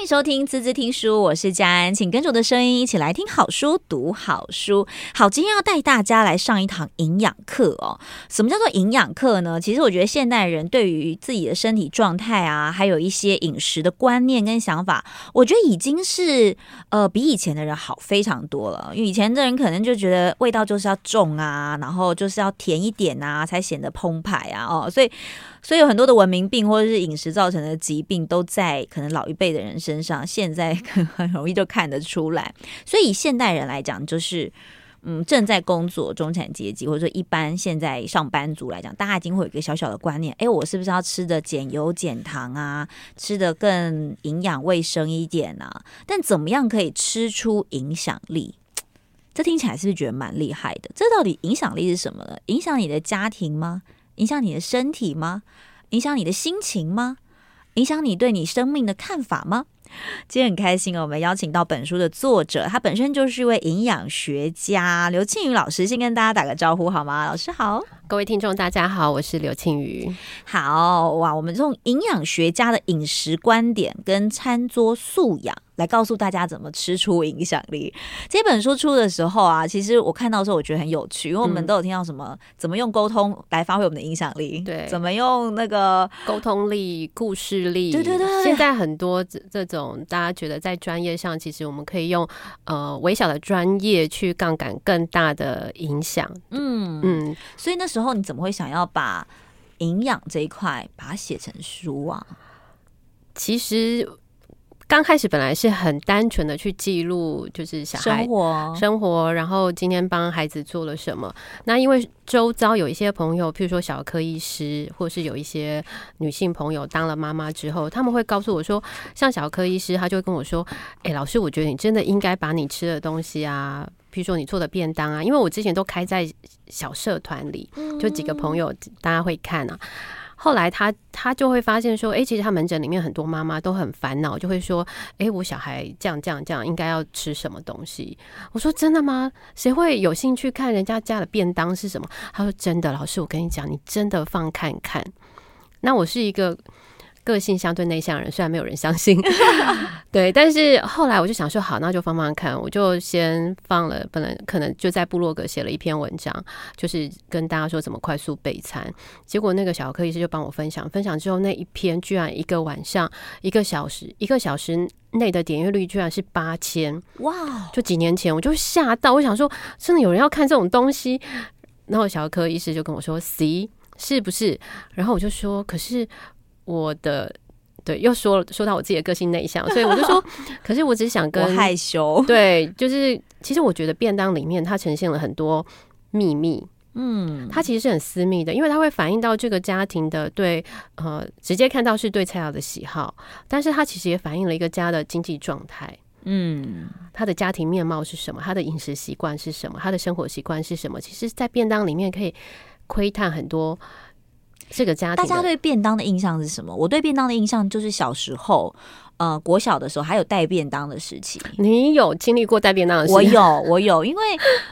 欢迎收听滋滋听书，我是佳安，请跟着我的声音一起来听好书、读好书。好，今天要带大家来上一堂营养课哦。什么叫做营养课呢？其实我觉得现代人对于自己的身体状态啊，还有一些饮食的观念跟想法，我觉得已经是呃比以前的人好非常多了。因为以前的人可能就觉得味道就是要重啊，然后就是要甜一点啊，才显得澎湃啊哦，所以。所以有很多的文明病或者是饮食造成的疾病，都在可能老一辈的人身上，现在很容易就看得出来。所以以现代人来讲，就是嗯，正在工作中产阶级或者说一般现在上班族来讲，大家已经会有一个小小的观念：哎，我是不是要吃的减油减糖啊，吃的更营养卫生一点啊？但怎么样可以吃出影响力？这听起来是不是觉得蛮厉害的？这到底影响力是什么呢？影响你的家庭吗？影响你的身体吗？影响你的心情吗？影响你对你生命的看法吗？今天很开心哦，我们邀请到本书的作者，他本身就是一位营养学家刘庆宇老师，先跟大家打个招呼好吗？老师好，各位听众大家好，我是刘庆宇。好哇，我们这种营养学家的饮食观点跟餐桌素养。来告诉大家怎么吃出影响力。这本书出的时候啊，其实我看到的时候我觉得很有趣，因为我们都有听到什么、嗯、怎么用沟通来发挥我们的影响力，对，怎么用那个沟通力、故事力，对对对。现在很多这这种大家觉得在专业上，其实我们可以用呃微小的专业去杠杆更大的影响。嗯嗯，所以那时候你怎么会想要把营养这一块把它写成书啊？其实。刚开始本来是很单纯的去记录，就是小孩生活，生活，然后今天帮孩子做了什么。那因为周遭有一些朋友，譬如说小儿科医师，或是有一些女性朋友当了妈妈之后，他们会告诉我说，像小儿科医师，他就会跟我说：“哎，老师，我觉得你真的应该把你吃的东西啊，譬如说你做的便当啊，因为我之前都开在小社团里，就几个朋友大家会看啊。”后来他他就会发现说，哎，其实他门诊里面很多妈妈都很烦恼，就会说，哎，我小孩这样这样这样，应该要吃什么东西？我说真的吗？谁会有兴趣看人家家的便当是什么？他说真的，老师，我跟你讲，你真的放看看。那我是一个。个性相对内向的人，虽然没有人相信，对，但是后来我就想说，好，那就放放看。我就先放了，本来可能就在部落格写了一篇文章，就是跟大家说怎么快速备餐。结果那个小儿科医师就帮我分享，分享之后那一篇居然一个晚上一个小时一个小时内的点阅率居然是八千，哇！就几年前我就吓到，我想说真的有人要看这种东西。然后小儿科医师就跟我说：“C 是不是？”然后我就说：“可是。”我的对，又说说到我自己的个性内向，所以我就说，可是我只想跟害羞。对，就是其实我觉得便当里面它呈现了很多秘密，嗯，它其实是很私密的，因为它会反映到这个家庭的对呃，直接看到是对菜肴的喜好，但是它其实也反映了一个家的经济状态，嗯，他的家庭面貌是什么，他的饮食习惯是什么，他的生活习惯是什么，其实，在便当里面可以窥探很多。这个家庭，大家对便当的印象是什么？我对便当的印象就是小时候，呃，国小的时候还有带便当的时期。你有经历过带便当的时期？我有，我有，因为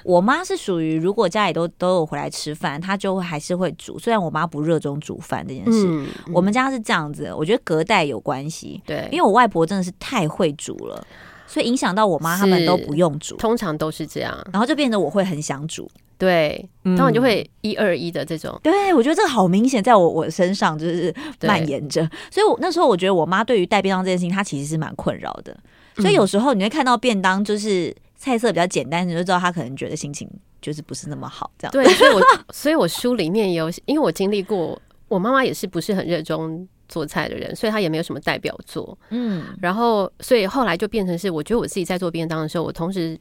我妈是属于如果家里都都有回来吃饭，她就会还是会煮。虽然我妈不热衷煮饭这件事，嗯，我们家是这样子。我觉得隔代有关系，对，因为我外婆真的是太会煮了，所以影响到我妈他们都不用煮，通常都是这样，然后就变得我会很想煮。对，当然就会一二一的这种。嗯、对，我觉得这个好明显，在我我身上就是蔓延着。所以，我那时候我觉得我妈对于带便当这件事情，她其实是蛮困扰的。所以有时候你会看到便当就是菜色比较简单，你就知道她可能觉得心情就是不是那么好。这样。对，所以我 所以我书里面有，因为我经历过，我妈妈也是不是很热衷做菜的人，所以她也没有什么代表作。嗯，然后所以后来就变成是，我觉得我自己在做便当的时候，我同时。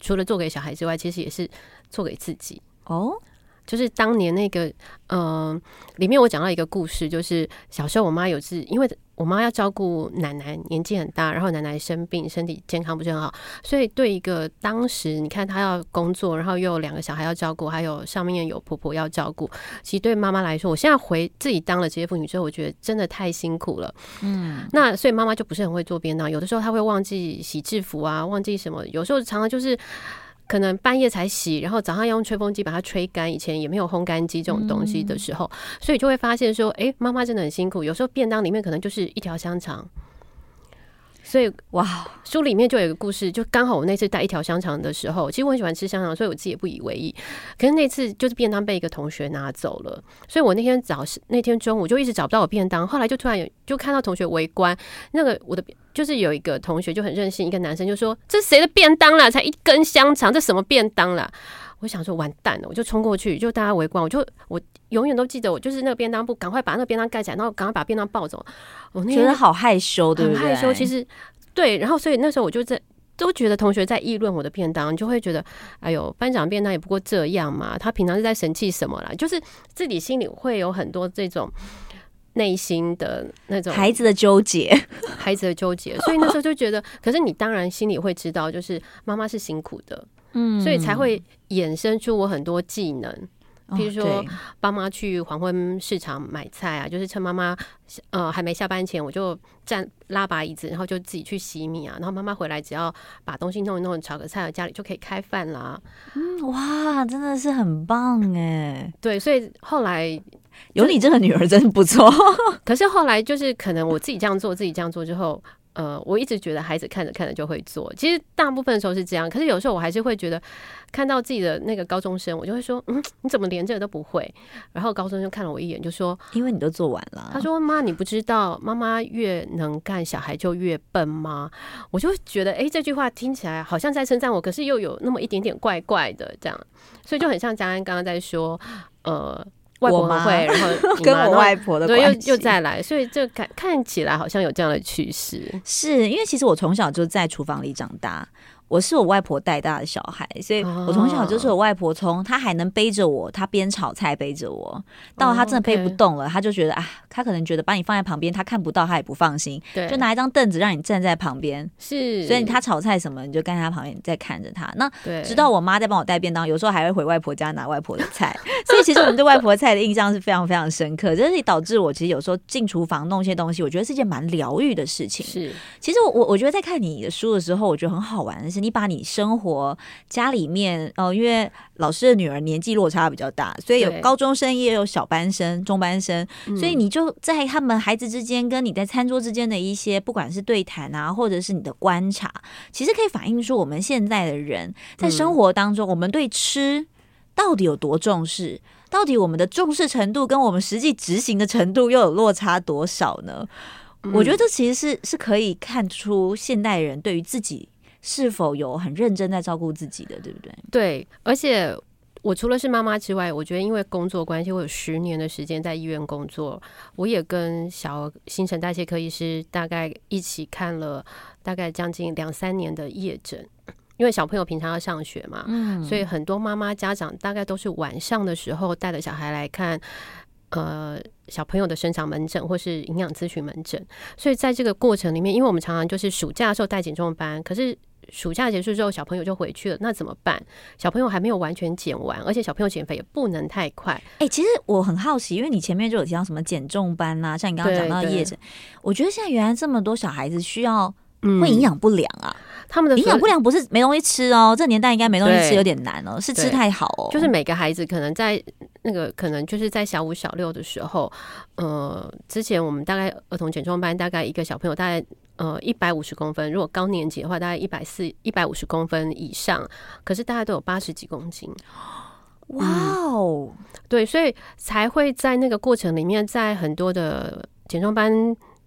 除了做给小孩之外，其实也是做给自己哦。就是当年那个，嗯、呃，里面我讲到一个故事，就是小时候我妈有次，因为我妈要照顾奶奶，年纪很大，然后奶奶生病，身体健康不是很好，所以对一个当时你看她要工作，然后又有两个小孩要照顾，还有上面有婆婆要照顾，其实对妈妈来说，我现在回自己当了职业妇女之后，我觉得真的太辛苦了。嗯，那所以妈妈就不是很会做便当，有的时候她会忘记洗制服啊，忘记什么，有时候常常就是。可能半夜才洗，然后早上要用吹风机把它吹干。以前也没有烘干机这种东西的时候，所以就会发现说，哎，妈妈真的很辛苦。有时候便当里面可能就是一条香肠，所以哇，书里面就有一个故事，就刚好我那次带一条香肠的时候，其实我很喜欢吃香肠，所以我自己也不以为意。可是那次就是便当被一个同学拿走了，所以我那天早那天中午就一直找不到我便当，后来就突然有就看到同学围观，那个我的就是有一个同学就很任性，一个男生就说：“这谁的便当啦？才一根香肠，这什么便当啦？”我想说完蛋了，我就冲过去，就大家围观，我就我永远都记得，我就是那个便当布，赶快把那个便当盖起来，然后赶快把便当抱走。我那觉得好害羞，对不对？很害羞，其实对。然后所以那时候我就在都觉得同学在议论我的便当，就会觉得哎呦，班长便当也不过这样嘛，他平常是在神气什么啦？就是自己心里会有很多这种内心的那种孩子的纠结，孩子的纠结。所以那时候就觉得，可是你当然心里会知道，就是妈妈是辛苦的。嗯，所以才会衍生出我很多技能，譬如说帮妈去黄昏市场买菜啊，就是趁妈妈呃还没下班前，我就站拉把椅子，然后就自己去洗米啊，然后妈妈回来只要把东西弄一弄，炒个菜，家里就可以开饭啦。嗯，哇，真的是很棒哎。对，所以后来有你这个女儿真不错。可是后来就是可能我自己这样做，自己这样做之后。呃，我一直觉得孩子看着看着就会做，其实大部分的时候是这样。可是有时候我还是会觉得，看到自己的那个高中生，我就会说，嗯，你怎么连这个都不会？然后高中生看了我一眼，就说，因为你都做完了。他说，妈，你不知道妈妈越能干，小孩就越笨吗？我就觉得，哎、欸，这句话听起来好像在称赞我，可是又有那么一点点怪怪的这样，所以就很像佳安刚刚在说，呃。外婆会，然后 跟我外婆的关系又又再来，所以这看看起来好像有这样的趋势。是因为其实我从小就在厨房里长大。我是我外婆带大的小孩，所以我从小就是我外婆从她还能背着我，她边炒菜背着我，到她真的背不动了，她就觉得啊，她可能觉得把你放在旁边，她看不到，她也不放心，就拿一张凳子让你站在旁边，是，所以她炒菜什么，你就跟在她旁边在看着她。那直到我妈在帮我带便当，有时候还会回外婆家拿外婆的菜，所以其实我们对外婆菜的印象是非常非常深刻，这是导致我其实有时候进厨房弄些东西，我觉得是件蛮疗愈的事情。是，其实我我觉得在看你的书的时候，我觉得很好玩的是，你把你生活家里面哦，因为老师的女儿年纪落差比较大，所以有高中生也有小班生、中班生，所以你就在他们孩子之间，跟你在餐桌之间的一些，不管是对谈啊，或者是你的观察，其实可以反映出我们现在的人在生活当中，我们对吃到底有多重视，到底我们的重视程度跟我们实际执行的程度又有落差多少呢？我觉得这其实是是可以看出现代人对于自己。是否有很认真在照顾自己的，对不对？对，而且我除了是妈妈之外，我觉得因为工作关系，我有十年的时间在医院工作，我也跟小新陈代谢科医师大概一起看了大概将近两三年的夜诊，因为小朋友平常要上学嘛，嗯，所以很多妈妈家长大概都是晚上的时候带着小孩来看。呃，小朋友的生长门诊或是营养咨询门诊，所以在这个过程里面，因为我们常常就是暑假的时候带减重班，可是暑假结束之后，小朋友就回去了，那怎么办？小朋友还没有完全减完，而且小朋友减肥也不能太快。哎、欸，其实我很好奇，因为你前面就有提到什么减重班啊，像你刚刚讲到的夜诊，我觉得现在原来这么多小孩子需要会营养不良啊。嗯他们的营养不良不是没东西吃哦，这年代应该没东西吃有点难哦，是吃太好哦。就是每个孩子可能在那个可能就是在小五小六的时候，呃，之前我们大概儿童减重班大概一个小朋友大概呃一百五十公分，如果高年级的话大概一百四一百五十公分以上，可是大家都有八十几公斤，哇哦，对，所以才会在那个过程里面，在很多的减重班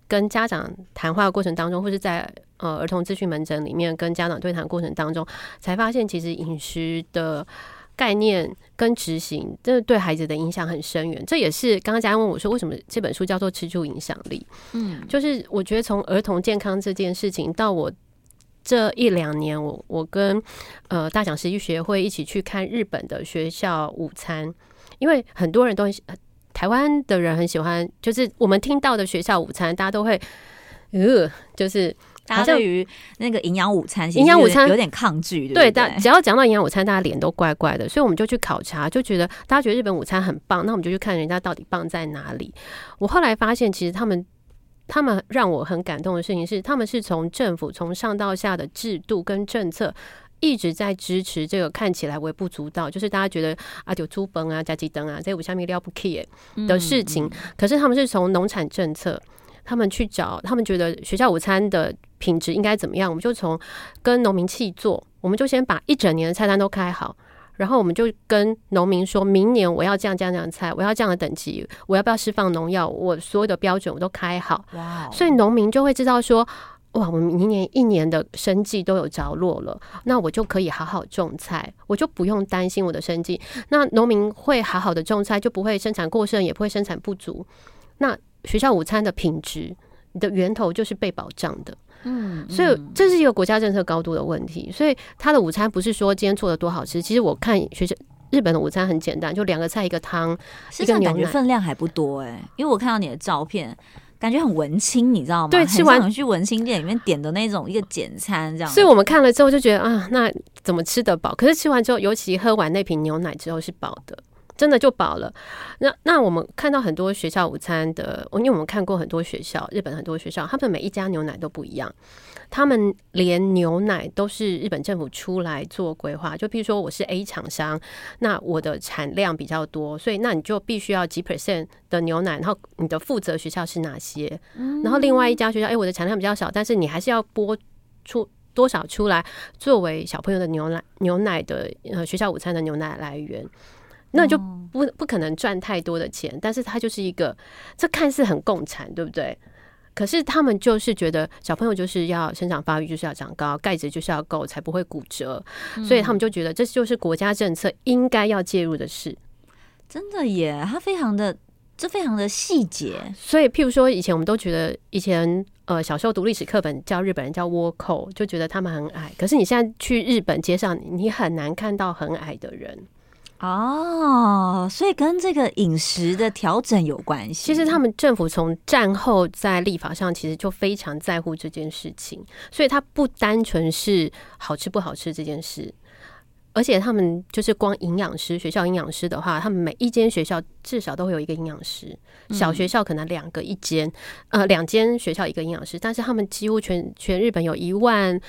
跟家长谈话的过程当中，或是在。呃，儿童咨询门诊里面跟家长对谈过程当中，才发现其实饮食的概念跟执行，真的对孩子的影响很深远。这也是刚刚佳安问我说，为什么这本书叫做《吃出影响力》？嗯，就是我觉得从儿童健康这件事情到我这一两年，我我跟呃大讲食医学会一起去看日本的学校午餐，因为很多人都很台湾的人很喜欢，就是我们听到的学校午餐，大家都会呃，就是。大家对于那个营养午餐，营养午餐有点抗拒，对，对，但只要讲到营养午餐，大家脸都怪怪的，所以我们就去考察，就觉得大家觉得日本午餐很棒，那我们就去看人家到底棒在哪里。我后来发现，其实他们他们让我很感动的事情是，他们是从政府从上到下的制度跟政策一直在支持这个看起来微不足道，就是大家觉得啊，有猪崩啊、加鸡灯啊，这五香米料不 key 的事情，可是他们是从农产政策。他们去找，他们觉得学校午餐的品质应该怎么样，我们就从跟农民契作，我们就先把一整年的菜单都开好，然后我们就跟农民说，明年我要这样这样这样菜，我要这样的等级，我要不要释放农药，我所有的标准我都开好，哇，所以农民就会知道说。哇，我明年一年的生计都有着落了，那我就可以好好种菜，我就不用担心我的生计。那农民会好好的种菜，就不会生产过剩，也不会生产不足。那学校午餐的品质你的源头就是被保障的。嗯，所以这是一个国家政策高度的问题。所以他的午餐不是说今天做的多好吃，其实我看学校日本的午餐很简单，就两个菜一个汤，一个牛奶，感觉分量还不多哎、欸，因为我看到你的照片。感觉很文青，你知道吗？对，吃完去文青店里面点的那种一个简餐这样。所以我们看了之后就觉得啊，那怎么吃得饱？可是吃完之后，尤其喝完那瓶牛奶之后是饱的，真的就饱了。那那我们看到很多学校午餐的，因为我们看过很多学校，日本很多学校，他们每一家牛奶都不一样。他们连牛奶都是日本政府出来做规划，就比如说我是 A 厂商，那我的产量比较多，所以那你就必须要几 percent 的牛奶，然后你的负责学校是哪些？然后另外一家学校，哎，我的产量比较少，但是你还是要拨出多少出来作为小朋友的牛奶牛奶的呃学校午餐的牛奶来源，那就不不可能赚太多的钱，但是它就是一个，这看似很共产，对不对？可是他们就是觉得小朋友就是要生长发育，就是要长高，钙质就是要够，才不会骨折。嗯。所以他们就觉得这就是国家政策应该要介入的事。真的耶，他非常的这非常的细节。所以譬如说，以前我们都觉得以前呃小时候读历史课本叫日本人叫倭寇，就觉得他们很矮。可是你现在去日本街上，你很难看到很矮的人。哦，所以跟这个饮食的调整有关系。其实他们政府从战后在立法上，其实就非常在乎这件事情，所以它不单纯是好吃不好吃这件事，而且他们就是光营养师，学校营养师的话，他们每一间学校至少都会有一个营养师，小学校可能两个一间，呃，两间学校一个营养师，但是他们几乎全全日本有一万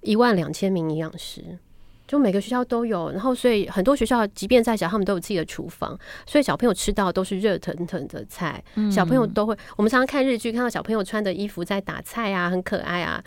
一万两千名营养师。就每个学校都有，然后所以很多学校即便再小，他们都有自己的厨房，所以小朋友吃到都是热腾腾的菜。嗯、小朋友都会，我们常常看日剧，看到小朋友穿的衣服在打菜啊，很可爱啊，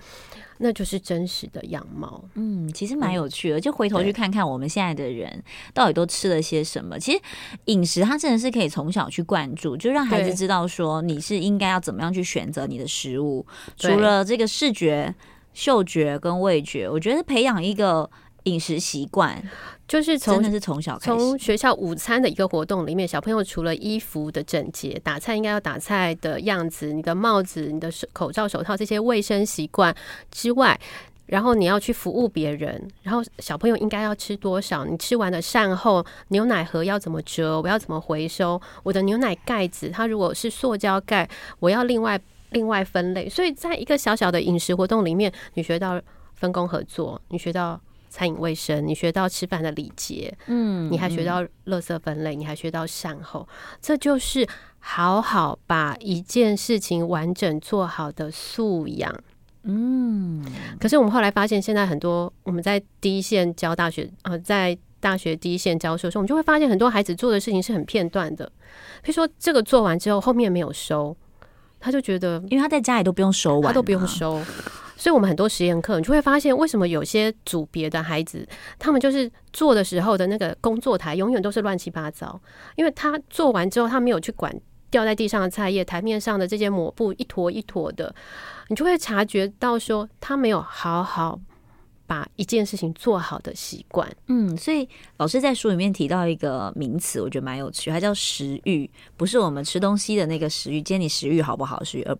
那就是真实的样貌。嗯，其实蛮有趣的，就回头去看看我们现在的人到底都吃了些什么。其实饮食它真的是可以从小去灌注，就让孩子知道说你是应该要怎么样去选择你的食物。除了这个视觉、嗅觉跟味觉，我觉得培养一个。饮食习惯就是从真的是从小开始，从学校午餐的一个活动里面，小朋友除了衣服的整洁、打菜应该要打菜的样子，你的帽子、你的手口罩、手套这些卫生习惯之外，然后你要去服务别人，然后小朋友应该要吃多少？你吃完的善后牛奶盒要怎么折？我要怎么回收？我的牛奶盖子，它如果是塑胶盖，我要另外另外分类。所以在一个小小的饮食活动里面，你学到分工合作，你学到。餐饮卫生，你学到吃饭的礼节，嗯，你还学到垃圾分类，你还学到善后，这就是好好把一件事情完整做好的素养。嗯，可是我们后来发现，现在很多我们在第一线教大学，呃，在大学第一线教授的时候，我们就会发现很多孩子做的事情是很片段的，比如说这个做完之后，后面没有收，他就觉得，因为他在家里都不用收完，他都不用收。所以，我们很多实验课，你就会发现，为什么有些组别的孩子，他们就是做的时候的那个工作台永远都是乱七八糟，因为他做完之后，他没有去管掉在地上的菜叶，台面上的这些抹布一坨一坨的，你就会察觉到说，他没有好好把一件事情做好的习惯。嗯，所以老师在书里面提到一个名词，我觉得蛮有趣，它叫食欲，不是我们吃东西的那个食欲，今天你食欲好不好食欲，而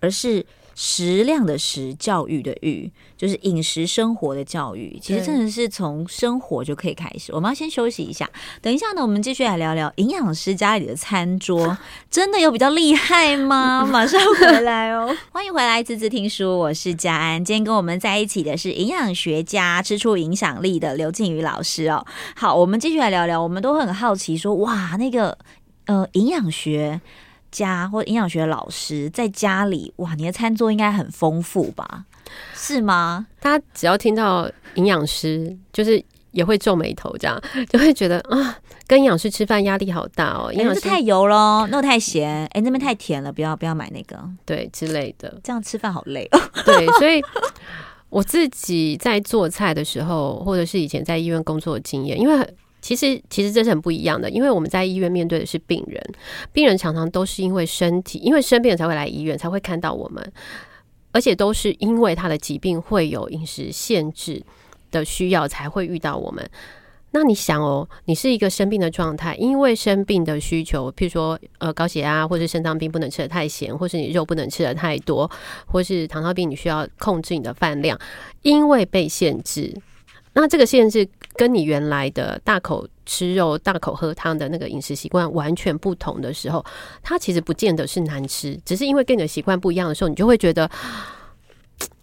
而是。食量的食，教育的育，就是饮食生活的教育。其实真的是从生活就可以开始。我们要先休息一下，等一下呢，我们继续来聊聊营养师家里的餐桌，真的有比较厉害吗？马上回来哦，欢迎回来，滋滋听书，我是佳安。今天跟我们在一起的是营养学家、吃出影响力的刘静宇老师哦。好，我们继续来聊聊，我们都很好奇说，哇，那个呃，营养学。家或营养学老师在家里，哇，你的餐桌应该很丰富吧？是吗？大家只要听到营养师，就是也会皱眉头，这样就会觉得啊，跟营养师吃饭压力好大哦。营养师太油喽，那太咸，哎、欸，那边太甜了，不要不要买那个，对之类的，这样吃饭好累哦。对，所以我自己在做菜的时候，或者是以前在医院工作的经验，因为其实其实这是很不一样的，因为我们在医院面对的是病人，病人常常都是因为身体，因为生病才会来医院，才会看到我们，而且都是因为他的疾病会有饮食限制。的需要才会遇到我们。那你想哦，你是一个生病的状态，因为生病的需求，譬如说呃高血压，或是肾脏病不能吃得太咸，或是你肉不能吃得太多，或是糖尿病你需要控制你的饭量，因为被限制。那这个限制跟你原来的大口吃肉、大口喝汤的那个饮食习惯完全不同的时候，它其实不见得是难吃，只是因为跟你的习惯不一样的时候，你就会觉得。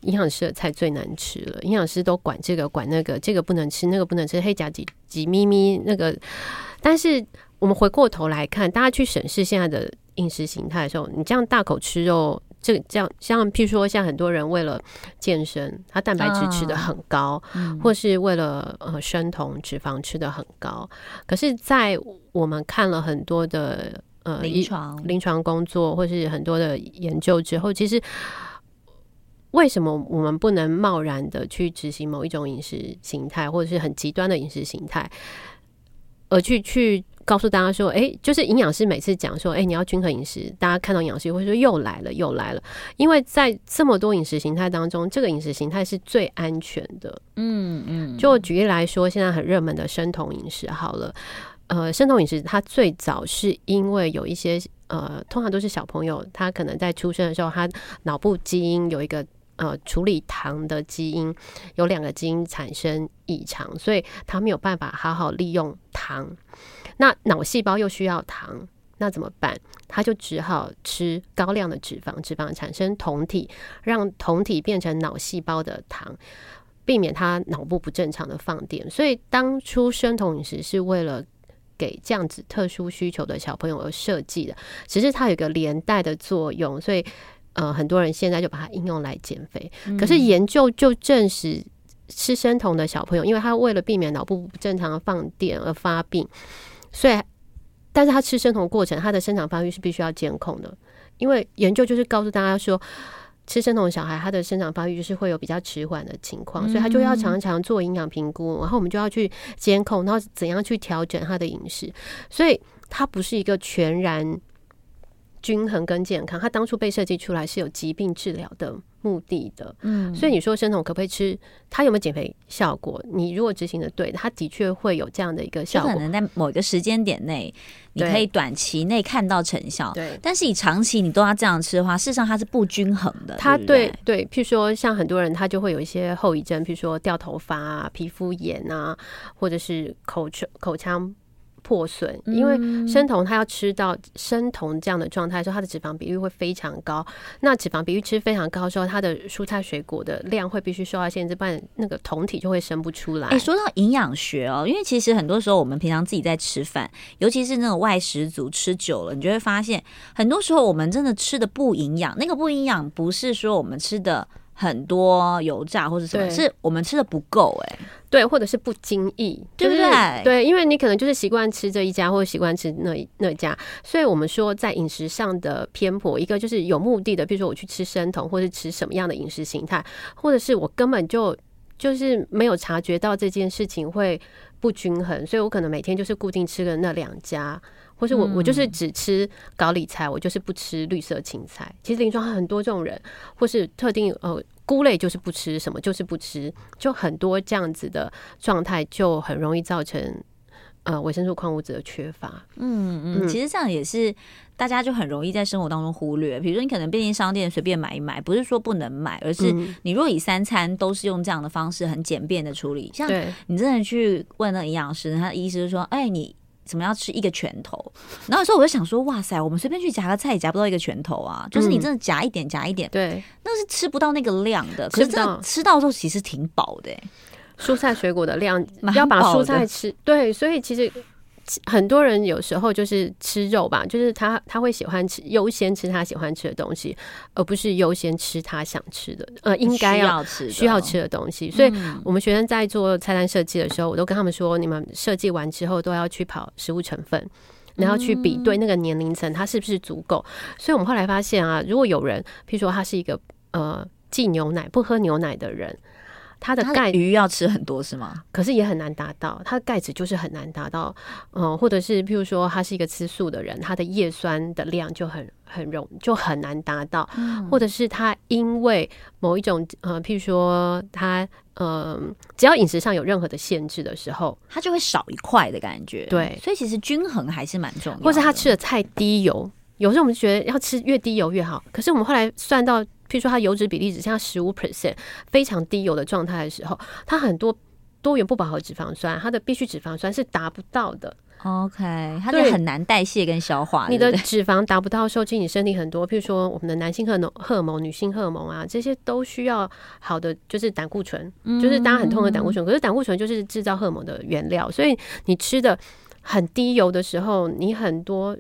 营养师的菜最难吃了，营养师都管这个管那个，这个不能吃，那个不能吃，黑甲几几咪咪那个。但是我们回过头来看，大家去审视现在的饮食形态的时候，你这样大口吃肉，这个这样像譬如说，像很多人为了健身，他蛋白质吃得很高，哦、或是为了呃生酮脂肪吃得很高。可是，在我们看了很多的呃临床临床工作，或是很多的研究之后，其实。为什么我们不能贸然的去执行某一种饮食形态，或者是很极端的饮食形态，而去去告诉大家说，哎，就是营养师每次讲说，哎，你要均衡饮食，大家看到营养师会说又来了，又来了，因为在这么多饮食形态当中，这个饮食形态是最安全的。嗯嗯，就举例来说，现在很热门的生酮饮食，好了，呃，生酮饮食它最早是因为有一些呃，通常都是小朋友，他可能在出生的时候，他脑部基因有一个。呃，处理糖的基因有两个基因产生异常，所以他没有办法好好利用糖。那脑细胞又需要糖，那怎么办？他就只好吃高量的脂肪，脂肪产生酮体，让酮体变成脑细胞的糖，避免他脑部不正常的放电。所以当初生酮饮食是为了给这样子特殊需求的小朋友而设计的，只是它有一个连带的作用，所以。呃，很多人现在就把它应用来减肥，嗯、可是研究就证实，吃生酮的小朋友，因为他为了避免脑部不正常的放电而发病，所以，但是他吃生酮过程，他的生长发育是必须要监控的，因为研究就是告诉大家说，吃生酮小孩他的生长发育就是会有比较迟缓的情况，所以他就要常常做营养评估，然后我们就要去监控，然后怎样去调整他的饮食，所以它不是一个全然。均衡跟健康，它当初被设计出来是有疾病治疗的目的的，嗯，所以你说生酮可不可以吃？它有没有减肥效果？你如果执行的对，它的确会有这样的一个效果。可能在某一个时间点内，你可以短期内看到成效，对。但是你长期你都要这样吃的话，事实上它是不均衡的。它对对，譬如说像很多人他就会有一些后遗症，譬如说掉头发啊、皮肤炎啊，或者是口腔口腔。破损，因为生酮它要吃到生酮这样的状态的时候，它的脂肪比率会非常高。那脂肪比率吃非常高的时候，它的蔬菜水果的量会必须受到限制，不然那个酮体就会生不出来。哎、欸，说到营养学哦，因为其实很多时候我们平常自己在吃饭，尤其是那种外食族吃久了，你就会发现，很多时候我们真的吃的不营养。那个不营养不是说我们吃的。很多油炸或者什么，是我们吃的不够哎，对，或者是不经意，对不对？对，因为你可能就是习惯吃这一家，或者习惯吃那那家，所以我们说在饮食上的偏颇，一个就是有目的的，比如说我去吃生酮，或者吃什么样的饮食形态，或者是我根本就就是没有察觉到这件事情会不均衡，所以我可能每天就是固定吃的那两家。或是我我就是只吃高丽菜，我就是不吃绿色青菜。其实临床很多这种人，或是特定呃菇类就是不吃什么，就是不吃，就很多这样子的状态，就很容易造成呃维生素、矿物质的缺乏。嗯嗯，其实这样也是大家就很容易在生活当中忽略。比如说你可能便利商店随便买一买，不是说不能买，而是你若以三餐都是用这样的方式很简便的处理，像你真的去问那营养师，他的意思是说，哎你。怎么样吃一个拳头？然后有时候我就想说，哇塞，我们随便去夹个菜也夹不到一个拳头啊！就是你真的夹一点，夹一点，对，那是吃不到那个量的。可是真的吃到的时候，其实挺饱的。蔬菜水果的量要把蔬菜吃对，所以其实很多人有时候就是吃肉吧，就是他他会喜欢吃优先吃他喜欢吃的东西，而不是优先吃他想吃的，呃，应该要吃需要吃的东西。所以，我们学生在做菜单设计的时候，我都跟他们说，你们设计完之后都要去跑食物成分，然后去比对那个年龄层它是不是足够。所以我们后来发现啊，如果有人，譬如说他是一个呃忌牛奶不喝牛奶的人。它的钙鱼要吃很多是吗？可是也很难达到，它的钙质就是很难达到。嗯，或者是譬如说他是一个吃素的人，他的叶酸的量就很很容就很难达到。嗯，或者是他因为某一种呃，譬如说他呃，只要饮食上有任何的限制的时候，他就会少一块的感觉。对，所以其实均衡还是蛮重要的。或是他吃的太低油，有时候我们觉得要吃越低油越好，可是我们后来算到。譬如说，它油脂比例只剩下十五 percent，非常低油的状态的时候，它很多多元不饱和脂肪酸，它的必需脂肪酸是达不到的。OK，它就很难代谢跟消化。你的脂肪达不到的时候，其实你身体很多，譬如说我们的男性荷尔荷尔蒙、女性荷尔蒙啊，这些都需要好的，就是胆固醇，嗯、就是大家很痛的胆固醇。可是胆固醇就是制造荷尔蒙的原料，所以你吃的很低油的时候，你很多。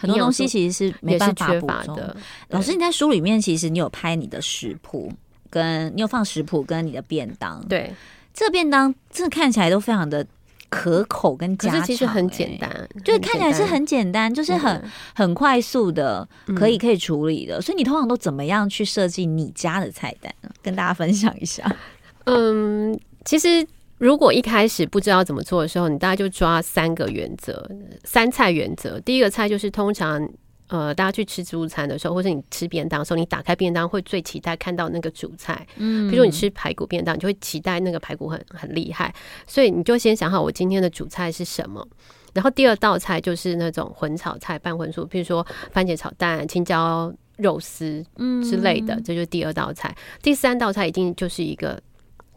很多东西其实是没办法缺乏的。老师，你在书里面其实你有拍你的食谱，跟你有放食谱跟你的便当。对，这便当这看起来都非常的可口跟家常，其实很简单，就是看起来是很简单，就是很很快速的，可以可以处理的。所以你通常都怎么样去设计你家的菜单呢？跟大家分享一下。嗯，其实。如果一开始不知道怎么做的时候，你大概就抓三个原则，三菜原则。第一个菜就是通常，呃，大家去吃自助餐的时候，或者你吃便当的时候，你打开便当会最期待看到那个主菜。嗯，比如说你吃排骨便当，你就会期待那个排骨很很厉害，所以你就先想好我今天的主菜是什么。然后第二道菜就是那种混炒菜、拌荤素，比如说番茄炒蛋、青椒肉丝之类的，这就是第二道菜。第三道菜一定就是一个。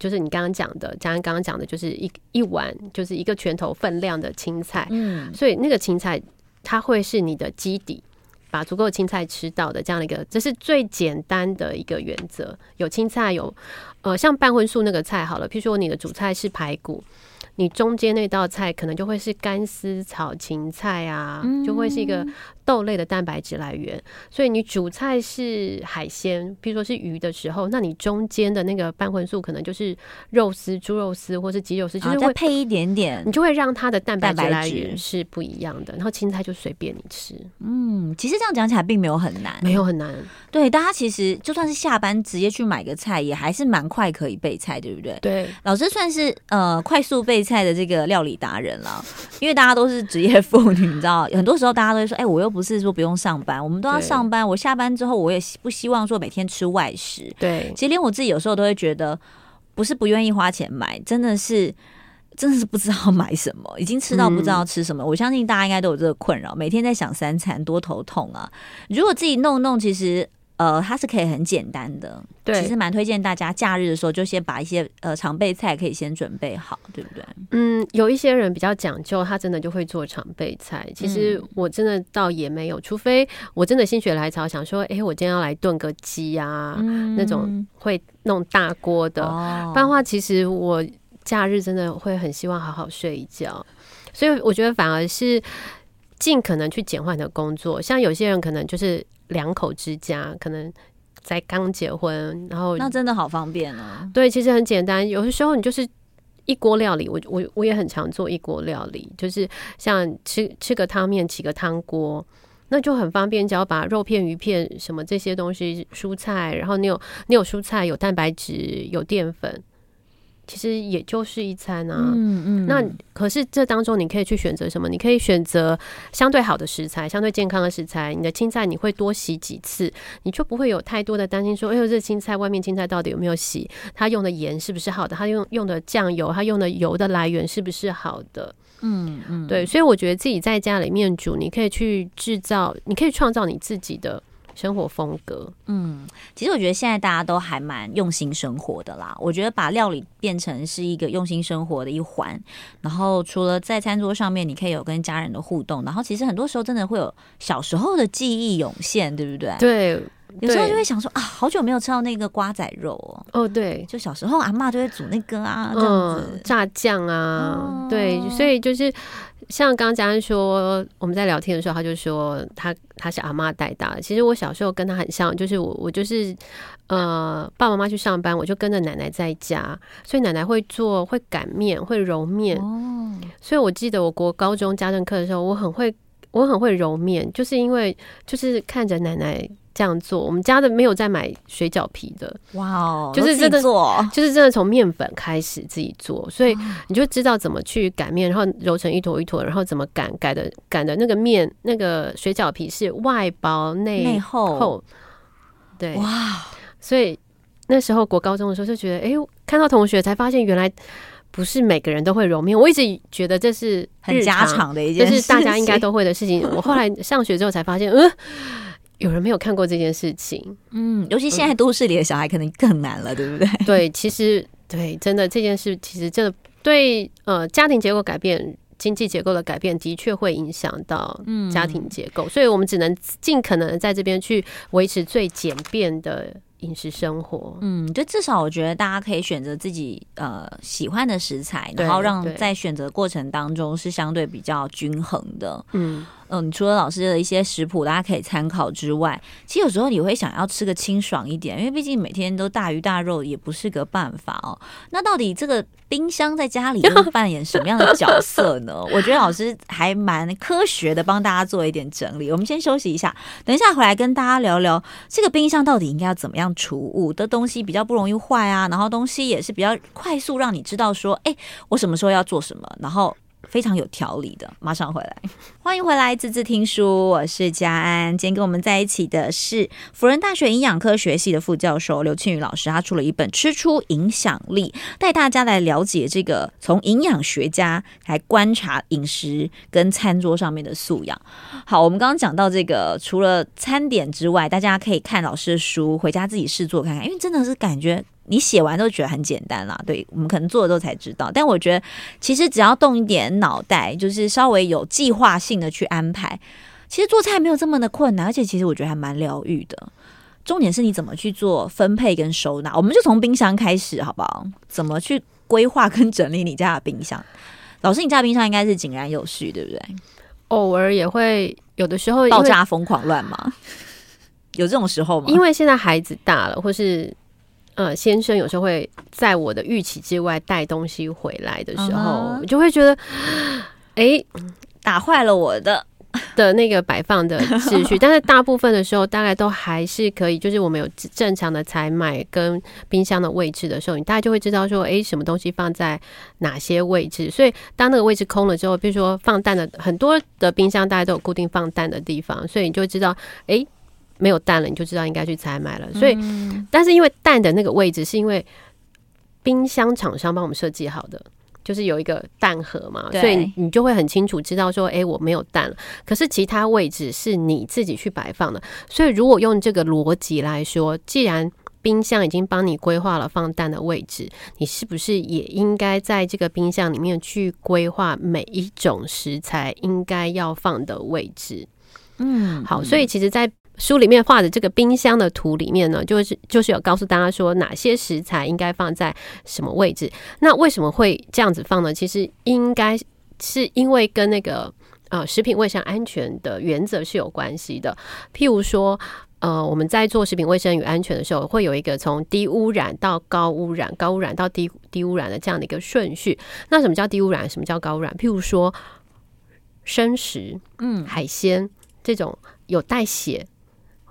就是你刚刚讲的，佳恩刚刚讲的，就是一一碗，就是一个拳头分量的青菜。嗯，所以那个青菜它会是你的基底，把足够的青菜吃到的这样的一个，这是最简单的一个原则。有青菜，有呃，像半荤素那个菜好了，譬如说你的主菜是排骨。你中间那道菜可能就会是干丝炒芹菜啊，嗯、就会是一个豆类的蛋白质来源。所以你主菜是海鲜，比如说是鱼的时候，那你中间的那个半荤素可能就是肉丝、猪肉丝或是鸡肉丝，就是会、啊、配一点点，你就会让它的蛋白质来源是不一样的。然后青菜就随便你吃。嗯，其实这样讲起来并没有很难，没有很难。对，大家其实就算是下班直接去买个菜，也还是蛮快可以备菜，对不对？对，老师算是呃快速备菜的这个料理达人了，因为大家都是职业妇女，你知道，很多时候大家都会说，哎、欸，我又不是说不用上班，我们都要上班。我下班之后，我也不希望说每天吃外食。对，其实连我自己有时候都会觉得，不是不愿意花钱买，真的是，真的是不知道 买什么，已经吃到不知道吃什么。嗯、我相信大家应该都有这个困扰，每天在想三餐，多头痛啊！如果自己弄弄，其实。呃，它是可以很简单的，对，其实蛮推荐大家假日的时候就先把一些呃常备菜可以先准备好，对不对？嗯，有一些人比较讲究，他真的就会做常备菜。其实我真的倒也没有，除非我真的心血来潮想说，哎，我今天要来炖个鸡啊，嗯、那种会弄大锅的。哦、不然的话，其实我假日真的会很希望好好睡一觉，所以我觉得反而是尽可能去简化你的工作。像有些人可能就是。两口之家可能在刚结婚，然后那真的好方便哦。对，其实很简单。有的时候你就是一锅料理，我我我也很常做一锅料理，就是像吃吃个汤面，起个汤锅，那就很方便。只要把肉片、鱼片什么这些东西，蔬菜，然后你有你有蔬菜，有蛋白质，有淀粉。其实也就是一餐啊，嗯嗯。那可是这当中你可以去选择什么？你可以选择相对好的食材，相对健康的食材。你的青菜你会多洗几次，你就不会有太多的担心说，哎呦，这青菜外面青菜到底有没有洗？它用的盐是不是好的？它用用的酱油，它用的油的来源是不是好的？嗯嗯，对。所以我觉得自己在家里面煮，你可以去制造，你可以创造你自己的。生活风格，嗯，其实我觉得现在大家都还蛮用心生活的啦。我觉得把料理变成是一个用心生活的一环，然后除了在餐桌上面你可以有跟家人的互动，然后其实很多时候真的会有小时候的记忆涌现，对不对？对，有时候就会想说啊，好久没有吃到那个瓜仔肉哦。哦，对，就小时候阿妈就会煮那个啊，这样子、嗯、炸酱啊，哦、对，所以就是像刚刚佳恩说，我们在聊天的时候，他就说他他是阿妈带大的。其实我小时候跟他很像，就是我我就是呃，爸爸妈妈去上班，我就跟着奶奶在家，所以奶奶会做，会擀面，会揉面。哦，所以我记得我国高中家政课的时候，我很会。我很会揉面，就是因为就是看着奶奶这样做。我们家的没有在买水饺皮的，哇哦，就是真的做，就是真的从面粉开始自己做，所以你就知道怎么去擀面，然后揉成一坨一坨，然后怎么擀，擀的擀的那个面那个水饺皮是外薄内内厚，对，哇，所以那时候国高中的时候就觉得，哎，看到同学才发现原来。不是每个人都会揉面，我一直觉得这是很家常的一件事，就是大家应该都会的事情。我后来上学之后才发现，嗯，有人没有看过这件事情。嗯，尤其现在都市里的小孩可能更难了，对不对？对，其实对，真的这件事其实真的对呃家庭结构改变、经济结构的改变，的确会影响到家庭结构，嗯、所以我们只能尽可能在这边去维持最简便的。饮食生活，嗯，就至少我觉得大家可以选择自己呃喜欢的食材，然后让在选择过程当中是相对比较均衡的，嗯。嗯，除了老师的一些食谱大家可以参考之外，其实有时候你会想要吃个清爽一点，因为毕竟每天都大鱼大肉也不是个办法哦。那到底这个冰箱在家里会扮演什么样的角色呢？我觉得老师还蛮科学的，帮大家做一点整理。我们先休息一下，等一下回来跟大家聊聊这个冰箱到底应该要怎么样储物的东西比较不容易坏啊，然后东西也是比较快速让你知道说，哎，我什么时候要做什么，然后。非常有条理的，马上回来，欢迎回来，滋滋听书，我是佳安。今天跟我们在一起的是辅仁大学营养科学系的副教授刘庆宇老师，他出了一本《吃出影响力》，带大家来了解这个从营养学家来观察饮食跟餐桌上面的素养。好，我们刚刚讲到这个，除了餐点之外，大家可以看老师的书，回家自己试做看看，因为真的是感觉。你写完都觉得很简单啦，对，我们可能做了之后才知道。但我觉得，其实只要动一点脑袋，就是稍微有计划性的去安排，其实做菜没有这么的困难，而且其实我觉得还蛮疗愈的。重点是你怎么去做分配跟收纳，我们就从冰箱开始，好不好？怎么去规划跟整理你家的冰箱？老师，你家的冰箱应该是井然有序，对不对？偶尔也会有的时候爆炸疯狂乱吗？有这种时候吗？因为现在孩子大了，或是。呃，先生有时候会在我的预期之外带东西回来的时候，我、uh huh. 就会觉得，哎、欸，打坏了我的的那个摆放的秩序。但是大部分的时候，大概都还是可以。就是我们有正常的采买跟冰箱的位置的时候，你大概就会知道说，哎、欸，什么东西放在哪些位置。所以当那个位置空了之后，比如说放蛋的很多的冰箱，大家都有固定放蛋的地方，所以你就知道，哎、欸。没有蛋了，你就知道应该去采买了。所以，嗯、但是因为蛋的那个位置是因为冰箱厂商帮我们设计好的，就是有一个蛋盒嘛，所以你就会很清楚知道说，哎，我没有蛋了。可是其他位置是你自己去摆放的。所以，如果用这个逻辑来说，既然冰箱已经帮你规划了放蛋的位置，你是不是也应该在这个冰箱里面去规划每一种食材应该要放的位置？嗯，好，所以其实，在书里面画的这个冰箱的图里面呢，就是就是有告诉大家说哪些食材应该放在什么位置。那为什么会这样子放呢？其实应该是因为跟那个呃食品卫生安全的原则是有关系的。譬如说，呃，我们在做食品卫生与安全的时候，会有一个从低污染到高污染、高污染到低低污染的这样的一个顺序。那什么叫低污染？什么叫高污染？譬如说生食，嗯，海鲜这种有带血。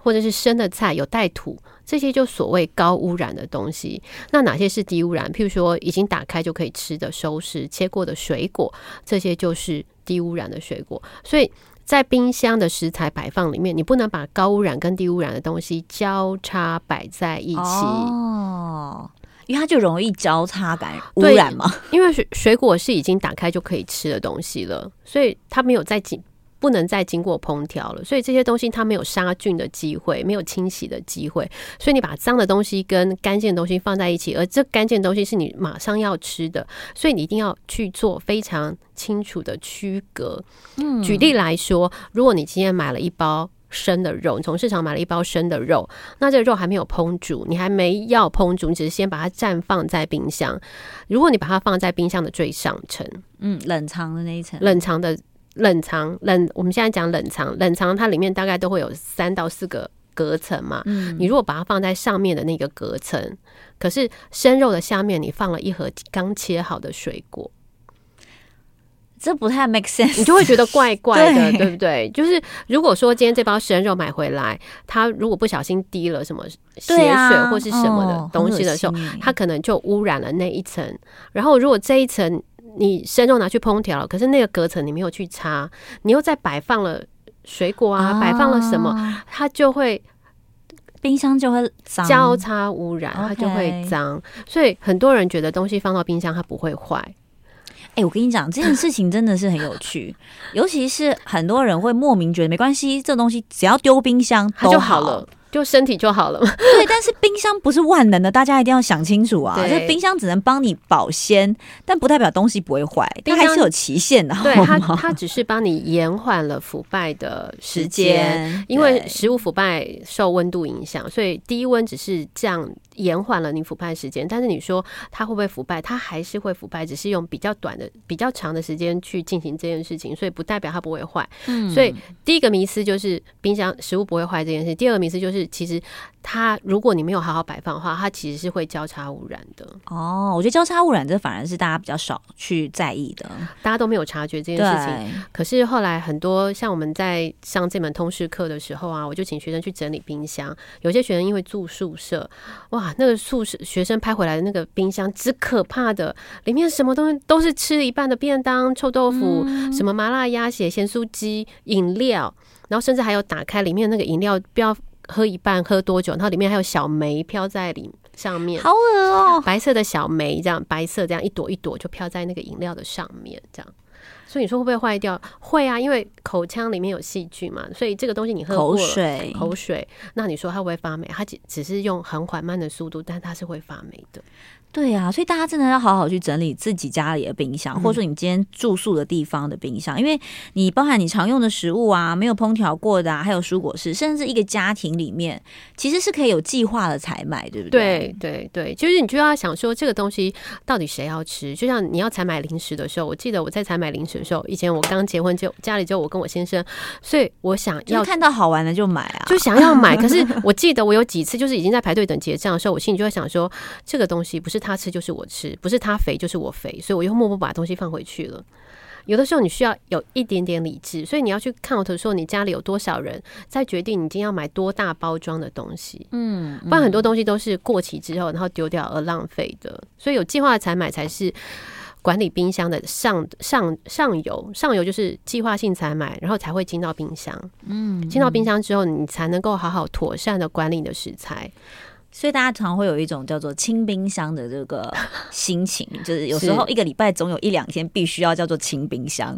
或者是生的菜有带土，这些就所谓高污染的东西。那哪些是低污染？譬如说已经打开就可以吃的熟食、切过的水果，这些就是低污染的水果。所以在冰箱的食材摆放里面，你不能把高污染跟低污染的东西交叉摆在一起哦，因为它就容易交叉感污染嘛。因为水水果是已经打开就可以吃的东西了，所以它没有在进。不能再经过烹调了，所以这些东西它没有杀菌的机会，没有清洗的机会，所以你把脏的东西跟干净的东西放在一起，而这干净的东西是你马上要吃的，所以你一定要去做非常清楚的区隔。嗯，举例来说，如果你今天买了一包生的肉，你从市场买了一包生的肉，那这个肉还没有烹煮，你还没要烹煮，你只是先把它暂放在冰箱。如果你把它放在冰箱的最上层，嗯，冷藏的那一层，冷藏的冷藏冷，我们现在讲冷藏，冷藏它里面大概都会有三到四个隔层嘛。嗯，你如果把它放在上面的那个隔层，可是生肉的下面你放了一盒刚切好的水果。这不太 make sense，你就会觉得怪怪的，对，对不对？就是如果说今天这包生肉买回来，它如果不小心滴了什么血水或是什么的东西的时候，啊哦、它可能就污染了那一层。然后如果这一层你生肉拿去烹调了，可是那个隔层你没有去擦，你又再摆放了水果啊，摆、啊、放了什么，它就会冰箱就会交叉污染，它就会脏。所以很多人觉得东西放到冰箱它不会坏。哎、欸，我跟你讲，这件事情真的是很有趣，尤其是很多人会莫名觉得没关系，这东西只要丢冰箱它就好了。就身体就好了嘛。对，但是冰箱不是万能的，大家一定要想清楚啊！这冰箱只能帮你保鲜，但不代表东西不会坏，它还是有期限的。对，它它只是帮你延缓了腐败的时间，因为食物腐败受温度影响，所以低温只是这样延缓了你腐败时间。但是你说它会不会腐败？它还是会腐败，只是用比较短的、比较长的时间去进行这件事情，所以不代表它不会坏。嗯，所以第一个迷思就是冰箱食物不会坏这件事，第二个迷思就是。其实它，如果你没有好好摆放的话，它其实是会交叉污染的。哦，我觉得交叉污染这反而是大家比较少去在意的，大家都没有察觉这件事情。可是后来很多像我们在上这门通识课的时候啊，我就请学生去整理冰箱。有些学生因为住宿舍，哇，那个宿舍学生拍回来的那个冰箱之可怕的，里面什么东西都是吃一半的便当、臭豆腐、嗯、什么麻辣鸭血、咸酥鸡、饮料，然后甚至还有打开里面那个饮料不要。喝一半喝多久？然后里面还有小梅飘在里上面，好恶哦！白色的小梅，这样白色这样一朵一朵就飘在那个饮料的上面，这样。所以你说会不会坏掉？会啊，因为口腔里面有细菌嘛，所以这个东西你喝过口水，口水，那你说它会不会发霉？它只只是用很缓慢的速度，但它是会发霉的。对、啊，所以大家真的要好好去整理自己家里的冰箱，或者说你今天住宿的地方的冰箱，嗯、因为你包含你常用的食物啊，没有烹调过的啊，还有蔬果室，甚至一个家庭里面，其实是可以有计划的采买，对不对？对对对，就是你就要想说这个东西到底谁要吃？就像你要采买零食的时候，我记得我在采买零食的时候，以前我刚结婚就家里就我跟我先生，所以我想要看到好玩的就买啊，就想要买。可是 我记得我有几次就是已经在排队等结账的时候，我心里就会想说，这个东西不是他吃就是我吃，不是他肥就是我肥，所以我又默默把东西放回去了。有的时候你需要有一点点理智，所以你要去看我头说你家里有多少人，再决定你今天要买多大包装的东西。嗯，不然很多东西都是过期之后然后丢掉而浪费的，所以有计划才买才是管理冰箱的上上上游。上游就是计划性采买，然后才会进到冰箱。嗯，进到冰箱之后，你才能够好好妥善的管理你的食材。所以大家常会有一种叫做清冰箱的这个 心情，就是有时候一个礼拜总有一两天必须要叫做清冰箱，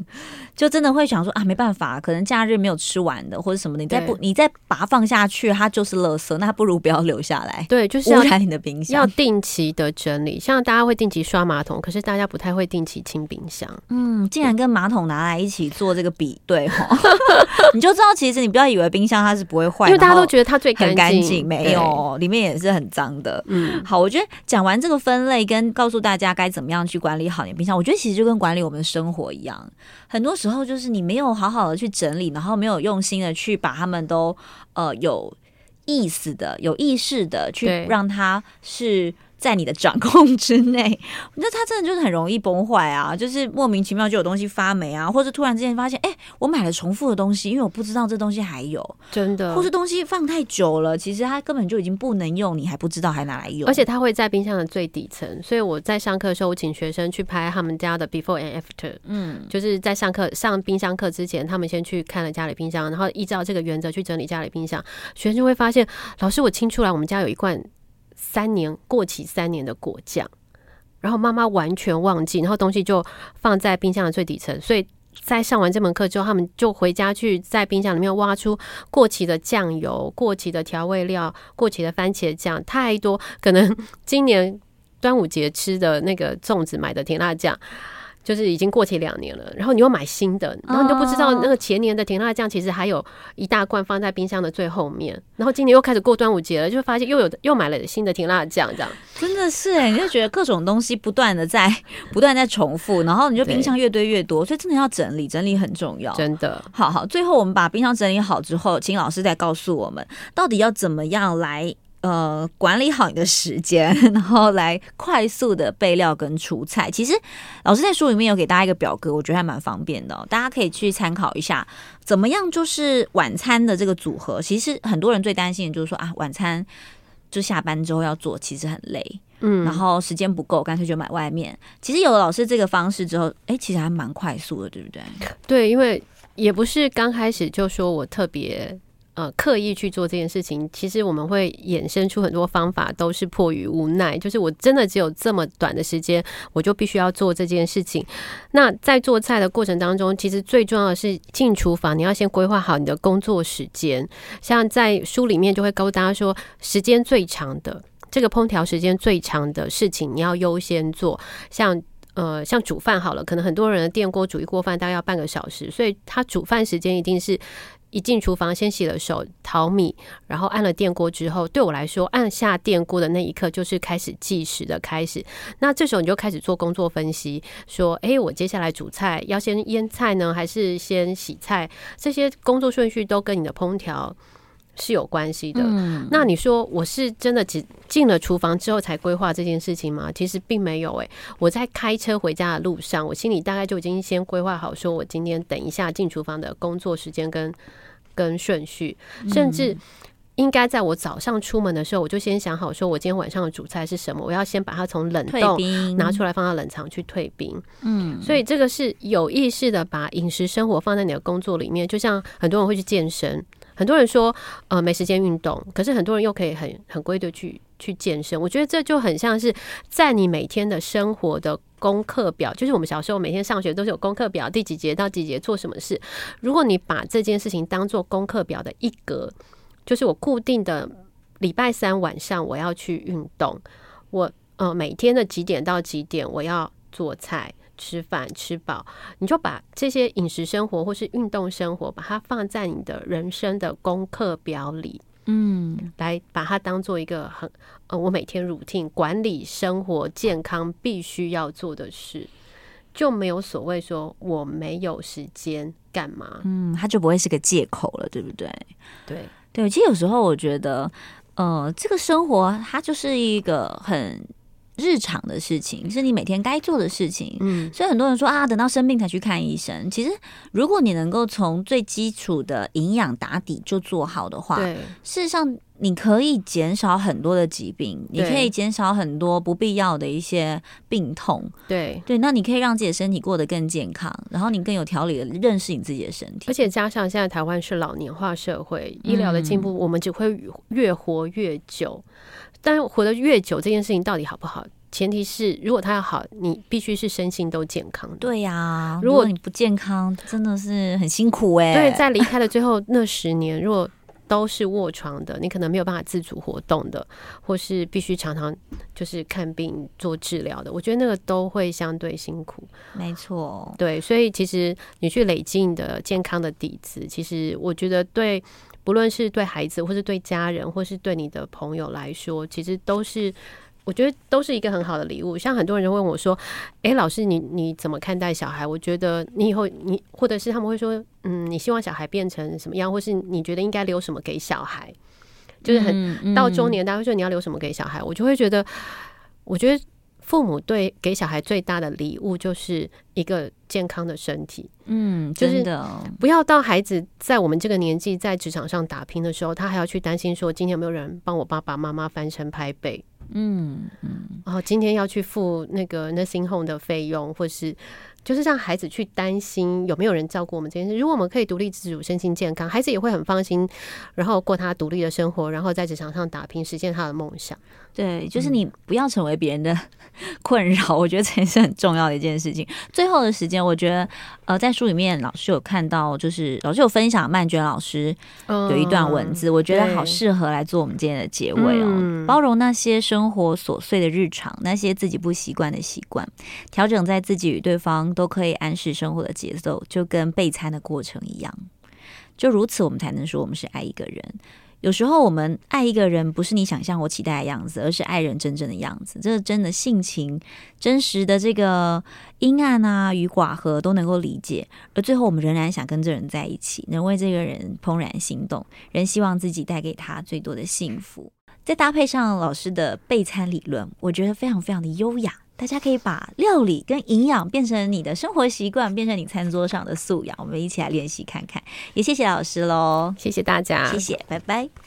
就真的会想说啊，没办法，可能假日没有吃完的或者什么的，你再不你再把它放下去，它就是垃圾，那不如不要留下来。对，就是要你的冰箱，要定期的整理。像大家会定期刷马桶，可是大家不太会定期清冰箱。嗯，竟然跟马桶拿来一起做这个比对哈，你就知道其实你不要以为冰箱它是不会坏，因为大家都觉得它最干净，没有，里面也是。是很脏的，嗯，好，我觉得讲完这个分类，跟告诉大家该怎么样去管理好你的冰箱，我觉得其实就跟管理我们的生活一样，很多时候就是你没有好好的去整理，然后没有用心的去把它们都呃有意思的、有意识的去让它是。在你的掌控之内，那它真的就是很容易崩坏啊！就是莫名其妙就有东西发霉啊，或者突然之间发现，哎、欸，我买了重复的东西，因为我不知道这东西还有，真的，或是东西放太久了，其实它根本就已经不能用，你还不知道还拿来用，而且它会在冰箱的最底层。所以我在上课的时候，我请学生去拍他们家的 before and after，嗯，就是在上课上冰箱课之前，他们先去看了家里冰箱，然后依照这个原则去整理家里冰箱，学生就会发现，老师，我清出来，我们家有一罐。三年过期三年的果酱，然后妈妈完全忘记，然后东西就放在冰箱的最底层。所以在上完这门课之后，他们就回家去在冰箱里面挖出过期的酱油、过期的调味料、过期的番茄酱，太多。可能今年端午节吃的那个粽子买的甜辣酱，就是已经过期两年了，然后你又买新的，然后你都不知道那个前年的甜辣酱其实还有一大罐放在冰箱的最后面，然后今年又开始过端午节了，就发现又有又买了新的甜辣酱，这样真的是哎，你就觉得各种东西不断的在 不断在重复，然后你就冰箱越堆越多，所以真的要整理，整理很重要，真的。好好，最后我们把冰箱整理好之后，请老师再告诉我们到底要怎么样来。呃，管理好你的时间，然后来快速的备料跟出菜。其实老师在书里面有给大家一个表格，我觉得还蛮方便的哦，大家可以去参考一下，怎么样就是晚餐的这个组合。其实很多人最担心的就是说啊，晚餐就下班之后要做，其实很累，嗯，然后时间不够，干脆就买外面。其实有了老师这个方式之后，哎，其实还蛮快速的，对不对？对，因为也不是刚开始就说我特别。呃，刻意去做这件事情，其实我们会衍生出很多方法，都是迫于无奈。就是我真的只有这么短的时间，我就必须要做这件事情。那在做菜的过程当中，其实最重要的是进厨房，你要先规划好你的工作时间。像在书里面就会告诉大家说，时间最长的这个烹调时间最长的事情，你要优先做。像呃，像煮饭好了，可能很多人的电锅煮一锅饭大概要半个小时，所以他煮饭时间一定是。一进厨房，先洗了手，淘米，然后按了电锅之后，对我来说，按下电锅的那一刻就是开始计时的开始。那这时候你就开始做工作分析，说：诶，我接下来煮菜要先腌菜呢，还是先洗菜？这些工作顺序都跟你的烹调是有关系的。嗯，那你说我是真的只进了厨房之后才规划这件事情吗？其实并没有。诶，我在开车回家的路上，我心里大概就已经先规划好，说我今天等一下进厨房的工作时间跟。跟顺序，甚至应该在我早上出门的时候，我就先想好，说我今天晚上的主菜是什么，我要先把它从冷冻拿出来，放到冷藏去退冰。嗯，所以这个是有意识的把饮食生活放在你的工作里面。就像很多人会去健身，很多人说呃没时间运动，可是很多人又可以很很规律去去健身。我觉得这就很像是在你每天的生活的。功课表就是我们小时候每天上学都是有功课表，第几节到几节做什么事。如果你把这件事情当做功课表的一格，就是我固定的礼拜三晚上我要去运动，我呃每天的几点到几点我要做菜、吃饭、吃饱，你就把这些饮食生活或是运动生活，把它放在你的人生的功课表里。嗯，来把它当做一个很呃，我每天 routine 管理生活健康必须要做的事，就没有所谓说我没有时间干嘛，嗯，它就不会是个借口了，对不对？对对，其实有时候我觉得，呃，这个生活它就是一个很。日常的事情是你每天该做的事情，嗯，所以很多人说啊，等到生病才去看医生。其实，如果你能够从最基础的营养打底就做好的话，对，事实上你可以减少很多的疾病，你可以减少很多不必要的一些病痛，对对。那你可以让自己的身体过得更健康，然后你更有条理的认识你自己的身体。而且加上现在台湾是老年化社会，医疗的进步，我们只会越活越久。但活得越久，这件事情到底好不好？前提是，如果他要好，你必须是身心都健康的。对呀、啊，如果你不健康，真的是很辛苦哎、欸。对，在离开的最后那十年，如果都是卧床的，你可能没有办法自主活动的，或是必须常常就是看病做治疗的，我觉得那个都会相对辛苦。没错，对，所以其实你去累积你的健康的底子，其实我觉得对。不论是对孩子，或是对家人，或是对你的朋友来说，其实都是，我觉得都是一个很好的礼物。像很多人问我说：“哎，老师，你你怎么看待小孩？”我觉得你以后你，或者是他们会说：“嗯，你希望小孩变成什么样，或是你觉得应该留什么给小孩？”就是很到中年，大家会说你要留什么给小孩，我就会觉得，我觉得。父母对给小孩最大的礼物就是一个健康的身体，嗯，真的，就是不要到孩子在我们这个年纪在职场上打拼的时候，他还要去担心说今天有没有人帮我爸爸妈妈翻身拍背，嗯嗯，然后今天要去付那个 nursing home 的费用，或是。就是让孩子去担心有没有人照顾我们这件事。如果我们可以独立自主、身心健康，孩子也会很放心，然后过他独立的生活，然后在职场上打拼，实现他的梦想。对，就是你不要成为别人的困扰，我觉得这也是很重要的一件事情。最后的时间，我觉得呃，在书里面老师有看到，就是老师有分享曼娟老师有一段文字，我觉得好适合来做我们今天的结尾哦。包容那些生生活琐碎的日常，那些自己不习惯的习惯，调整在自己与对方都可以安适生活的节奏，就跟备餐的过程一样。就如此，我们才能说我们是爱一个人。有时候我们爱一个人，不是你想象或期待的样子，而是爱人真正的样子。这真的性情、真实的这个阴暗啊与寡合都能够理解，而最后我们仍然想跟这人在一起，能为这个人怦然心动，仍希望自己带给他最多的幸福。再搭配上老师的备餐理论，我觉得非常非常的优雅。大家可以把料理跟营养变成你的生活习惯，变成你餐桌上的素养。我们一起来练习看看。也谢谢老师喽，谢谢大家，谢谢，拜拜。